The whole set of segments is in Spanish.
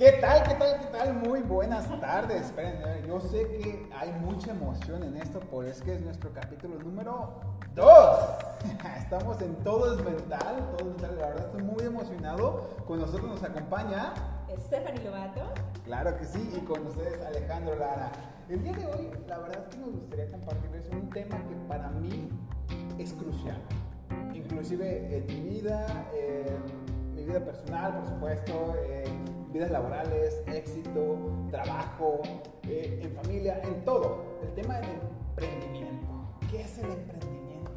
¿Qué tal? ¿Qué tal? ¿Qué tal? Muy buenas tardes. Esperen, yo sé que hay mucha emoción en esto, por es que es nuestro capítulo número 2. Estamos en Todo es Mental, Todo es Mental. La verdad estoy muy emocionado. Con nosotros nos acompaña Stephanie Lobato. Claro que sí, y con ustedes Alejandro Lara. El día de hoy, la verdad es que nos gustaría compartirles un tema que para mí es crucial. Inclusive en mi vida, en mi vida personal, por supuesto, en vidas laborales, éxito, trabajo, eh, en familia, en todo. El tema del emprendimiento. ¿Qué es el emprendimiento,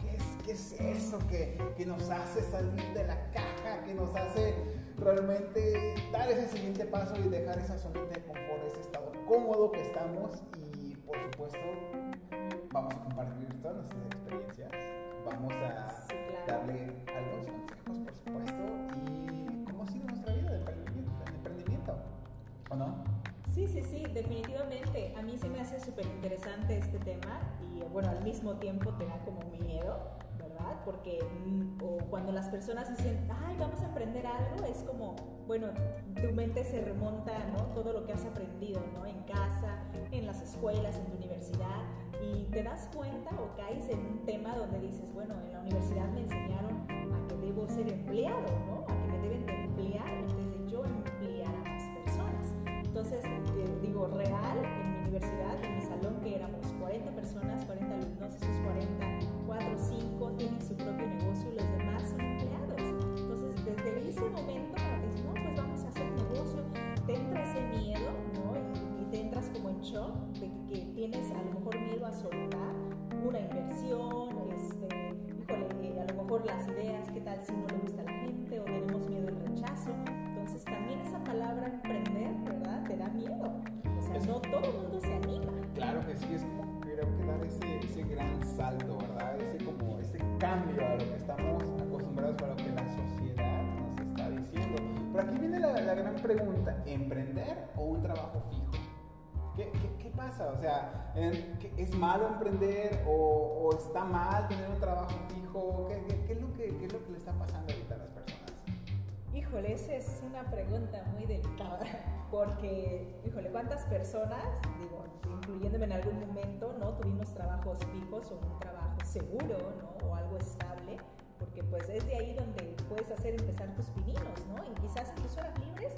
¿Qué es, qué es eso que, que nos hace salir de la caja, que nos hace realmente dar ese siguiente paso y dejar esa zona de confort, ese estado cómodo que estamos y por supuesto vamos a compartir todas nuestras experiencias, vamos a definitivamente. A mí se me hace súper interesante este tema y bueno, al mismo tiempo te da como miedo porque mm, o cuando las personas dicen, ay, vamos a aprender algo, es como, bueno, tu mente se remonta, ¿no? Todo lo que has aprendido, ¿no? En casa, en las escuelas, en tu universidad, y te das cuenta o caes en un tema donde dices, bueno, en la universidad me enseñaron a que debo ser empleado, ¿no? A que me deben de emplear en vez de yo emplear. Entonces, eh, digo, real, en mi universidad, en mi salón, que éramos 40 personas, 40 alumnos, esos 40 cuatro, cinco tienen su propio negocio qué, qué pasa? O sea, ¿es malo emprender o, o, está mal tener un trabajo fijo? ¿Qué, qué, es lo que, ¿Qué es lo que le está pasando ahorita a las personas? Híjole, esa es una pregunta muy delicada, porque, híjole, ¿cuántas personas, digo, incluyéndome en algún momento, ¿no? Tuvimos trabajos fijos o un trabajo seguro, ¿no? O algo estable, porque pues es de ahí donde puedes hacer empezar tus pininos, ¿no? Y quizás tus horas libres,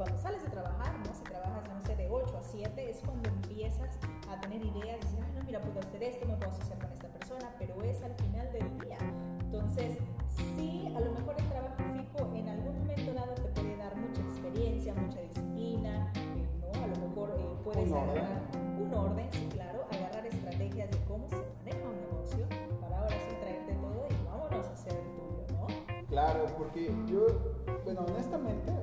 cuando sales de trabajar, ¿no? Si trabajas, no sé, de 8 a 7, es cuando empiezas a tener ideas, y decir, ay, no, mira, puedo hacer esto, me puedo asociar con esta persona, pero es al final del día. Entonces, sí, a lo mejor el trabajo fijo en algún momento dado te puede dar mucha experiencia, mucha disciplina, eh, ¿no? A lo mejor eh, puedes agarrar un orden, sí, claro, agarrar estrategias de cómo se maneja un negocio para ahora sí traerte todo y vámonos a hacer el tuyo, ¿no? Claro, porque yo, bueno, honestamente,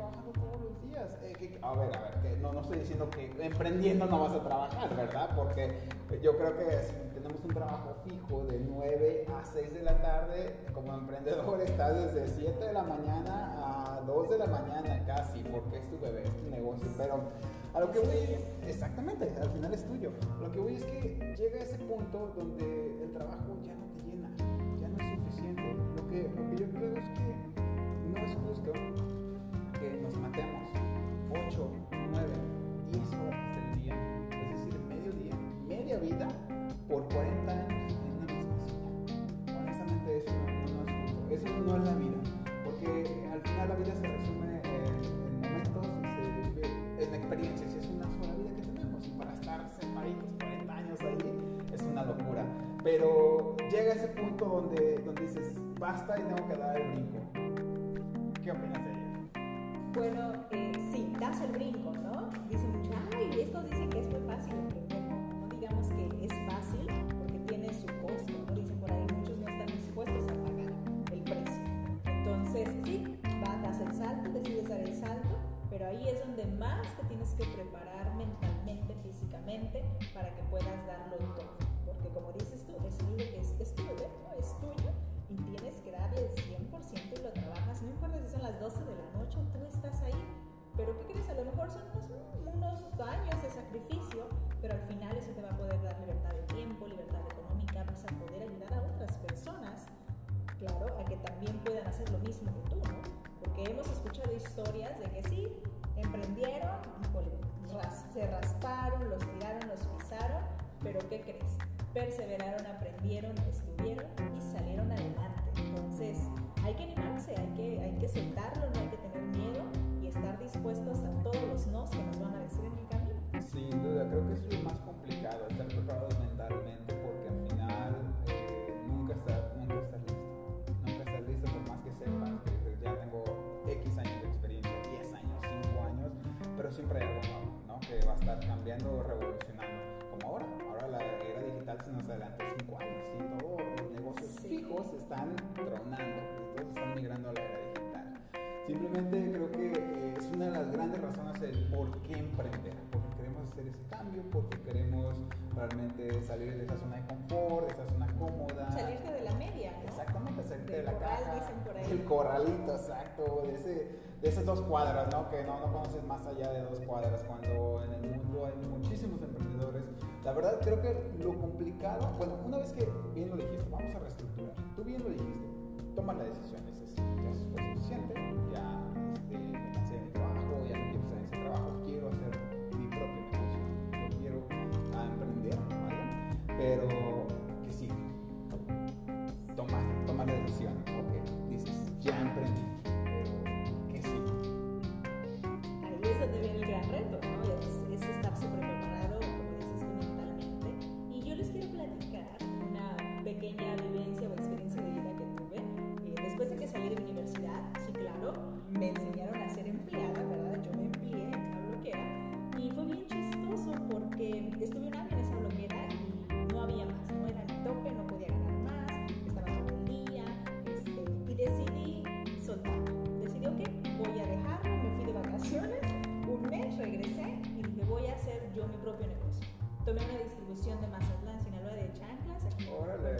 trabajando todos los días. Eh, a ver, a ver, que no, no estoy diciendo que emprendiendo no vas a trabajar, ¿verdad? Porque yo creo que si tenemos un trabajo fijo de 9 a 6 de la tarde, como emprendedor estás desde 7 de la mañana a 2 de la mañana casi, porque es tu bebé, es tu negocio. Pero a lo que voy exactamente, al final es tuyo. lo que voy es que llega ese punto donde el trabajo ya no te llena, ya no es suficiente. Lo que, lo que yo creo es que no es justo que nos matemos 8, 9, 10 horas del día, es decir, medio día, media vida, por 40 años en una misma silla. Honestamente, eso no, es justo. Eso no es la vida, porque al final la vida se resume en, momentos se en experiencias, y es una sola vida que tenemos. Y para estar separados 40 años ahí es una locura. Pero llega ese punto donde, donde dices, basta y tengo que dar tienes que preparar mentalmente, físicamente, para que puedas darlo todo. Porque como dices tú, es algo que es, es tuyo, es tuyo, y tienes que darle el 100% y lo trabajas. No importa si son las 12 de la noche, tú estás ahí. Pero ¿qué crees? A lo mejor son unos, unos años de sacrificio, pero al final eso te va a poder dar libertad de tiempo, libertad económica, vas a poder ayudar a otras personas, claro, a que también puedan hacer lo mismo que tú, ¿no? Porque hemos escuchado historias de que sí, se rasparon, los tiraron, los pisaron, pero ¿qué crees? Perseveraron, aprendieron, estuvieron y salieron adelante. Entonces, hay que animarse, hay que, hay que no hay que tener miedo y estar dispuestos a todos los nos que nos van a decir en el camino. Sin duda, creo que es lo más complicado, estar preparados mentalmente, cambiando revolucionando, como ahora. Ahora la era digital se nos adelantó 5 años y todos los negocios fijos están tronando y todos están migrando a la era digital. Simplemente creo que eh, es una de las grandes razones del por qué emprender, porque queremos hacer ese cambio, porque queremos realmente salir de esa zona de confort, de esa zona cómoda. Salirte de la media. ¿no? Exactamente, salirte Del de la corral, caja. dicen por ahí. El corralito, exacto, de, ese, de esas dos cuadras, ¿no? Que no, no conoces más allá de dos cuadras, cuando en el mundo hay muchísimos emprendedores. La verdad creo que lo complicado, bueno, una vez que bien lo dijiste, vamos a reestructurar, tú bien lo dijiste, toma la decisión, dices, ya fue suficiente, ya este, me cansé mi trabajo, ya no quiero estar ese trabajo, quiero hacer mi propio negocio, yo quiero emprender, ¿vale? Pero Tomé una distribución de Mazatlán, Sinaloa de chanclas. aquí Órale.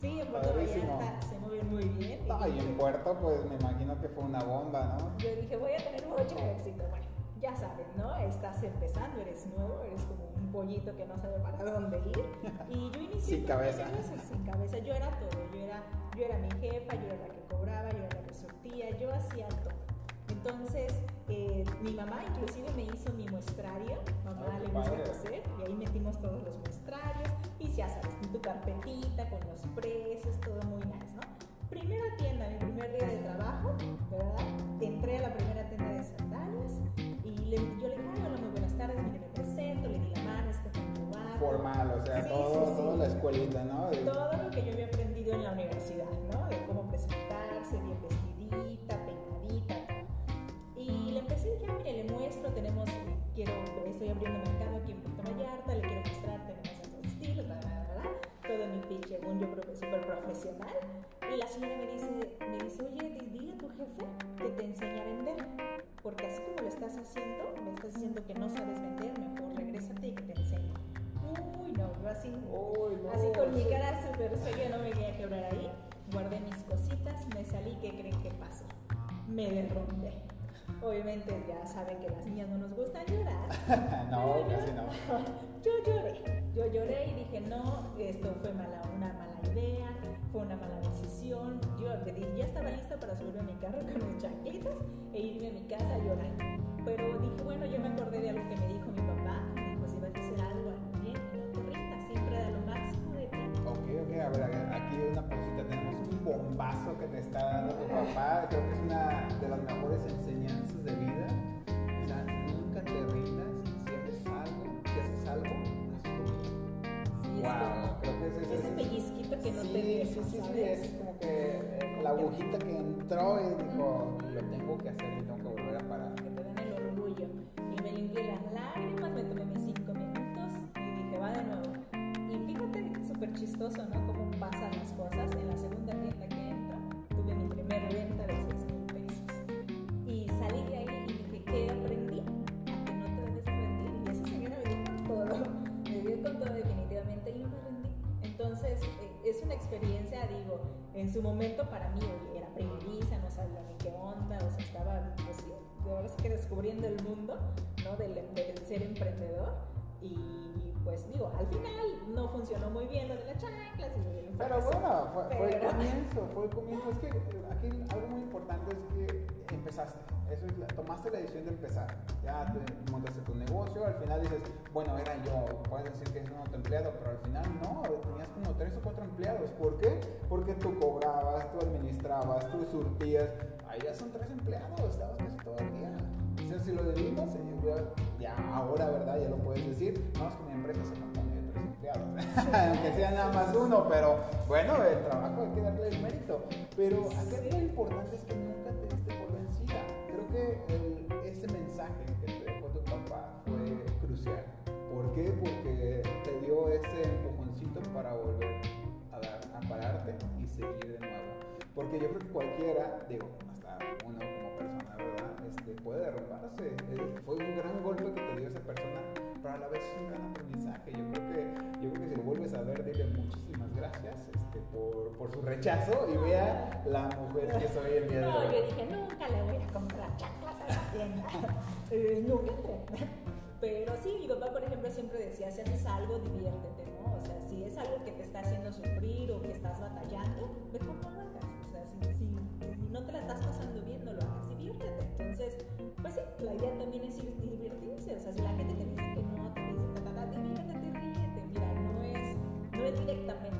Sí, en Puerto. Vallarta se mueven muy bien. y No, y en Puerto, pues me imagino que fue una bomba, ¿no? yo dije, voy a tener mucho éxito. Bueno, ya saben, ¿no? Estás empezando, eres nuevo, eres como un pollito que no sabe para dónde ir. Y yo inicié Sin cabeza. sin cabeza. Yo era todo. Yo era, yo era mi jefa, yo era la que cobraba, yo era la que surtía, yo hacía todo. Entonces, eh, mi mamá inclusive me hizo mi muestrario. Mamá Ay, qué le gusta coser y ahí metimos todos los muestrarios. Y ya sabes, en tu carpetita con los precios, todo muy nice, ¿no? Primera tienda, mi primer día de trabajo, ¿verdad? Entré a la primera tienda de sandalias y le, yo le dije, "Ay, hola, muy buenas tardes, mire, me presento, le di la mano, este fue. Formal, o sea, Sí, todo, sí, sí. toda la escuelita, ¿no? Todo lo que yo había aprendido en la universidad, ¿no? De cómo presentarse, bien vestidita, quiero, estoy abriendo mercado aquí en Puerto Vallarta, le quiero mostrar, tenemos estos estilos, bla, bla, bla. Todo mi pitch, según yo, súper profesional. Y la señora me dice, me dice, oye, dile a tu jefe que te enseñe a vender. Porque así como lo estás haciendo, me estás diciendo que no sabes vender, mejor regrésate y que te enseñe. Uy, no, yo así Uy, no, Así con mi cara súper seria, no me quería quebrar ahí. Guardé mis cositas, me salí, ¿qué creen que pasó? Me derrumbé. Obviamente ya saben que las niñas no nos gusta llorar. no, casi no. Yo lloré, yo lloré y dije, no, esto fue mala, una mala idea, fue una mala decisión. Yo ya estaba lista para subirme a mi carro con mis chanclitas e irme a mi casa a llorar. Pero dije, bueno, yo me acordé de algo que me dijo mi papá. Me dijo, si vas a hacer algo, hazlo bien y no te rindas, siempre da lo máximo de ti. Ok, ok, a ver, aquí una pausita, tenemos un bombazo que te está dando tu papá, creo que es una de las mejores enseñanzas que no sí, te deja, sí, sí, sí, es como que eh, la agujita que entró y dijo, lo tengo que hacer y tengo que volver a parar. que te dan el orgullo. Y me limpié las lágrimas, me tomé mis cinco minutos y dije, va de nuevo. Y fíjate, súper chistoso, ¿no? Su momento para mí oye, era primeriza, no sabía ni qué onda, o sea, estaba, pues, de ahora sí que descubriendo el mundo, ¿no? Del, del ser emprendedor. Y pues digo, al final no funcionó muy bien lo de las chanclas y Pero bueno, fue, fue el pero- comienzo, fue el comienzo. Es que eh, aquí algo muy importante es que empezaste. Eso es la- tomaste la decisión de empezar. Ya te montaste tu negocio, al final dices, bueno, era yo. Puedes decir que es un autoempleado, pero al final no, tenías como tres o cuatro empleados. ¿Por qué? Porque tú cobrabas, tú administrabas, tú surtías. Ahí ya son tres empleados, estabas casi todo el día. O sea, si lo dividimos, eh, ya ahora, ¿verdad? Ya lo puedes decir. Es que mi empresa se tres empleados. Aunque sea nada más uno, pero bueno, el trabajo hay que darle el mérito. Pero aquí lo importante es que nunca te diste por vencida. Creo que el- ese mensaje que te dejó tu papá fue crucial. ¿Por qué? Porque te dio ese empujoncito para volver a, dar, a pararte y seguir de nuevo. Porque yo creo que cualquiera, digo, hasta uno como persona, ¿verdad? Este, puede derrumbarse. Eh, fue un gran golpe que te dio esa persona, pero a la vez es un gran aprendizaje. Yo creo que, yo creo que si lo vuelves a ver, dile muchísimas gracias este, por, por su rechazo y vea la mujer que soy el día de No, hoy. yo dije, nunca le voy a comprar chanclas a la tienda. Eh, nunca. Pero sí, mi papá, por ejemplo, siempre decía, si haces algo, diviértete, ¿no? O sea, si es algo que te está haciendo sufrir o que estás batallando, mejor no lo hagas. O sea, si, si- si no te la estás pasando bien, no lo hagas, diviértete. Entonces, pues sí, la idea también es ir- divertirse. O sea, si la gente te dice no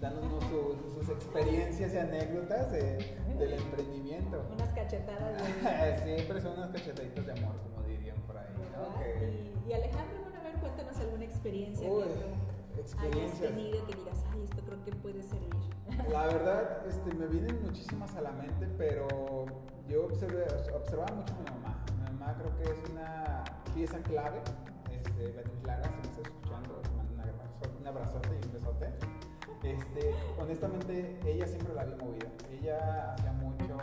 Dándonos sus, sus experiencias y anécdotas de- del emprendimiento. Unas cachetadas de... Siempre son unas cachetaditas de amor, como dirían por ahí, ¿no? ¿verdad? Que- Y, y Alejandro, bueno, a ver, cuéntanos alguna experiencia Uy, que tú hayas experiencias. tenido que digas, ay, esto creo que puede servir. La verdad, este, me vienen muchísimas a la mente, pero yo observé- observaba mucho a mi mamá. Mi mamá creo que es una pieza clave. Este, Beatriz Lara, si me está escuchando, un abrazote y un besote. Este, honestamente, ella siempre la vi movida. Ella hacía mucho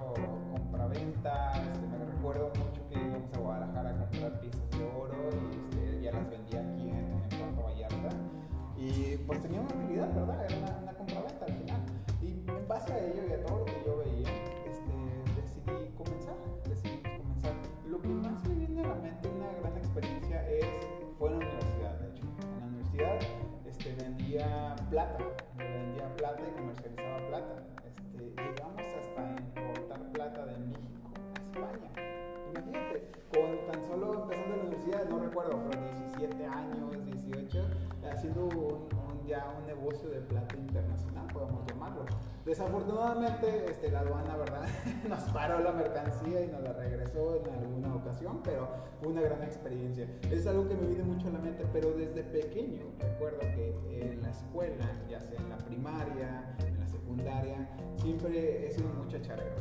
compra-venta. Este, me recuerdo mucho que íbamos a Guadalajara a comprar piezas de oro y este, ella las vendía aquí en, Puerto Vallarta. Y pues tenía una utilidad, ¿verdad? Era un, un- ya un negocio de plata internacional, podemos llamarlo. Desafortunadamente, este, la aduana, ¿verdad? nos paró la mercancía y nos la regresó en alguna ocasión, pero fue una gran experiencia. Es algo que me viene mucho a la mente, pero desde pequeño recuerdo que en la escuela, ya sea en la primaria, en la secundaria, siempre he sido muy chacharero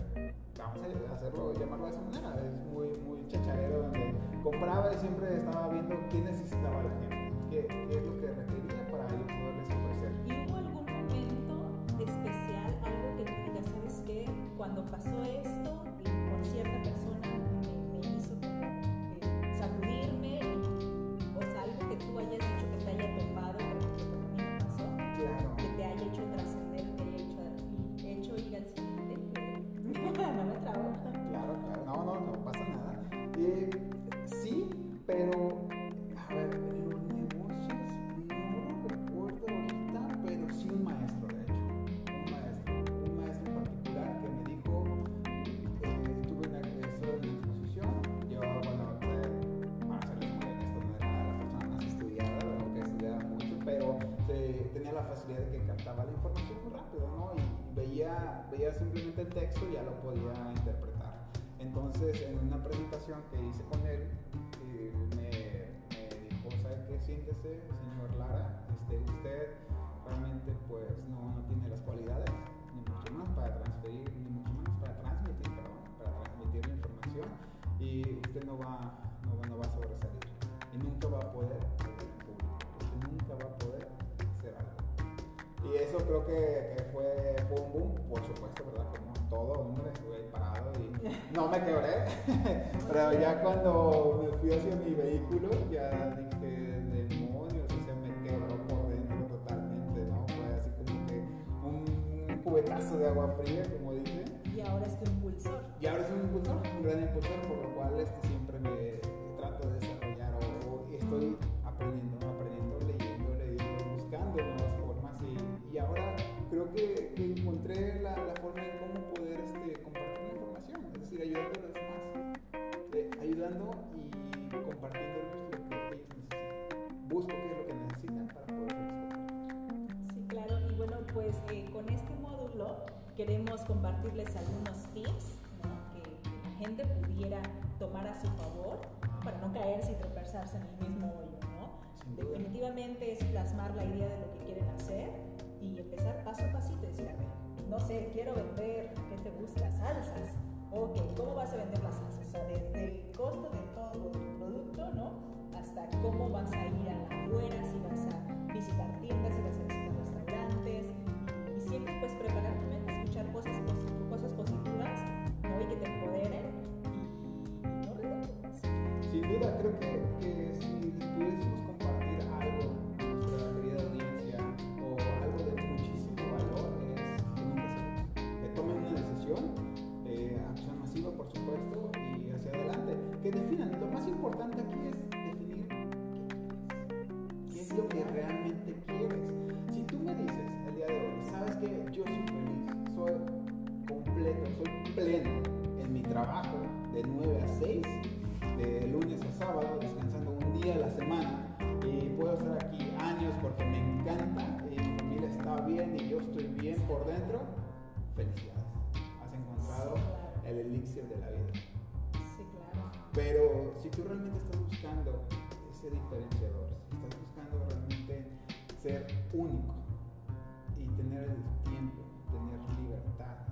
vamos a hacerlo, llamarlo de esa manera, es muy, muy chacharero donde compraba y siempre estaba viendo qué necesitaba la gente, qué, qué es lo que requería para yo poderles ofrecer. ¿Y hubo algún momento especial, algo que tú digas, sabes qué? Cuando pasó esto que captaba la información muy rápido, ¿no? Y veía, veía simplemente el texto y ya lo podía interpretar. Entonces, en una presentación que hice con él, eh, me, dijo, ¿sabe qué? Siéntese, señor Lara, este, usted realmente pues no, no tiene las cualidades, ni mucho más para transferir, ni mucho más para transmitir, perdón, para transmitir la información, y usted no, va- no va a sobresalir, y nunca va a poder Y eso creo que, que fue, fue un boom, por supuesto, ¿verdad? Como todo hombre, estuve ahí parado y no me quebré. Pero ya cuando me fui hacia mi vehículo, ya dije, demonios, y se me quebró por dentro totalmente, ¿no? Fue así como que un cubetazo de agua fría, como dicen. Y ahora es tu impulsor. Y ahora soy un impulsor, un gran impulsor, por lo cual este, que necesitan para poder Sí, claro. Y bueno, pues eh, con este módulo queremos compartirles algunos tips ¿no? que, que la gente pudiera tomar a su favor para no caerse y tropezarse en el mismo hoyo, ¿no? Definitivamente es plasmar la idea de lo que quieren hacer y empezar paso a pasito y decir, a ver, no sé, quiero vender, ¿qué te gusta? Salsas. Ok, ¿cómo vas a vender las salsas? O sea, desde el costo de todo tu producto, ¿no? Hasta cómo vas a ir a la afuera, si vas a visitar tiendas, si vas a visitar restaurantes y, siempre pues preparar tu mente, escuchar cosas, cosas positivas, ¿no? Y que te empoderen y, no. Sin duda, creo que felicidades. Has encontrado el elixir de la vida. Sí, claro. Pero si tú realmente estás buscando ese diferenciador, si estás buscando realmente ser único y tener el tiempo, tener libertad,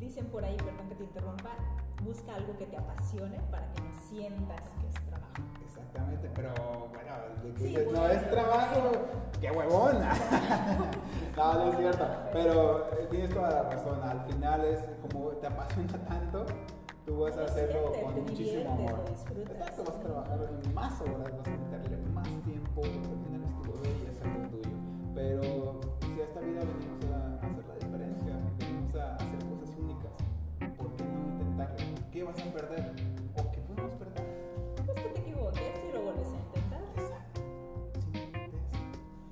Dicen por ahí, perdón que te interrumpa, busca algo que te apasione para que no sientas que es trabajo. exactamente, pero bueno, Sí, dices, no bueno. es trabajo, qué huevona. no, no es cierto, pero eh, tienes toda la razón, al final es como te apasiona tanto. Tú vas a Lo hacerlo con muchísimo amor. Exacto, vas a trabajar más horas, vas a meterle más tiempo, porque al final es tu bebé y es algo tuyo. Pero perder? ¿O qué podemos perder? Pues que te equivoques y lo vuelves a intentar. Exacto. Simplemente eso.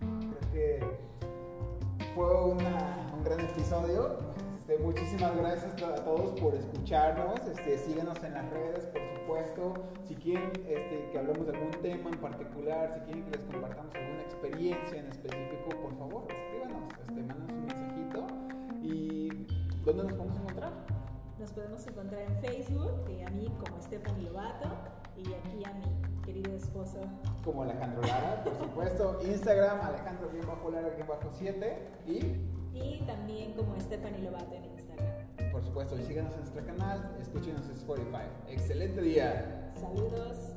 Creo que fue una- un gran episodio. Este, muchísimas gracias a todos por escucharnos. Este, síganos en las redes, por supuesto. Si quieren este, que hablemos de algún tema en particular, si quieren que les compartamos alguna experiencia en específico, por favor, escríbanos, este, mándanos un mensajito. ¿Y dónde nos podemos encontrar? Nos podemos encontrar en Facebook, y a mí como Stephanie Lobato, y aquí a mi querido esposo. Como Alejandro Lara, por supuesto. Instagram, Alejandro-Lara-7 y Y también como Stephanie Lobato en Instagram. Por supuesto, y síganos en nuestro canal, escúchenos en Spotify. Excelente día. Saludos.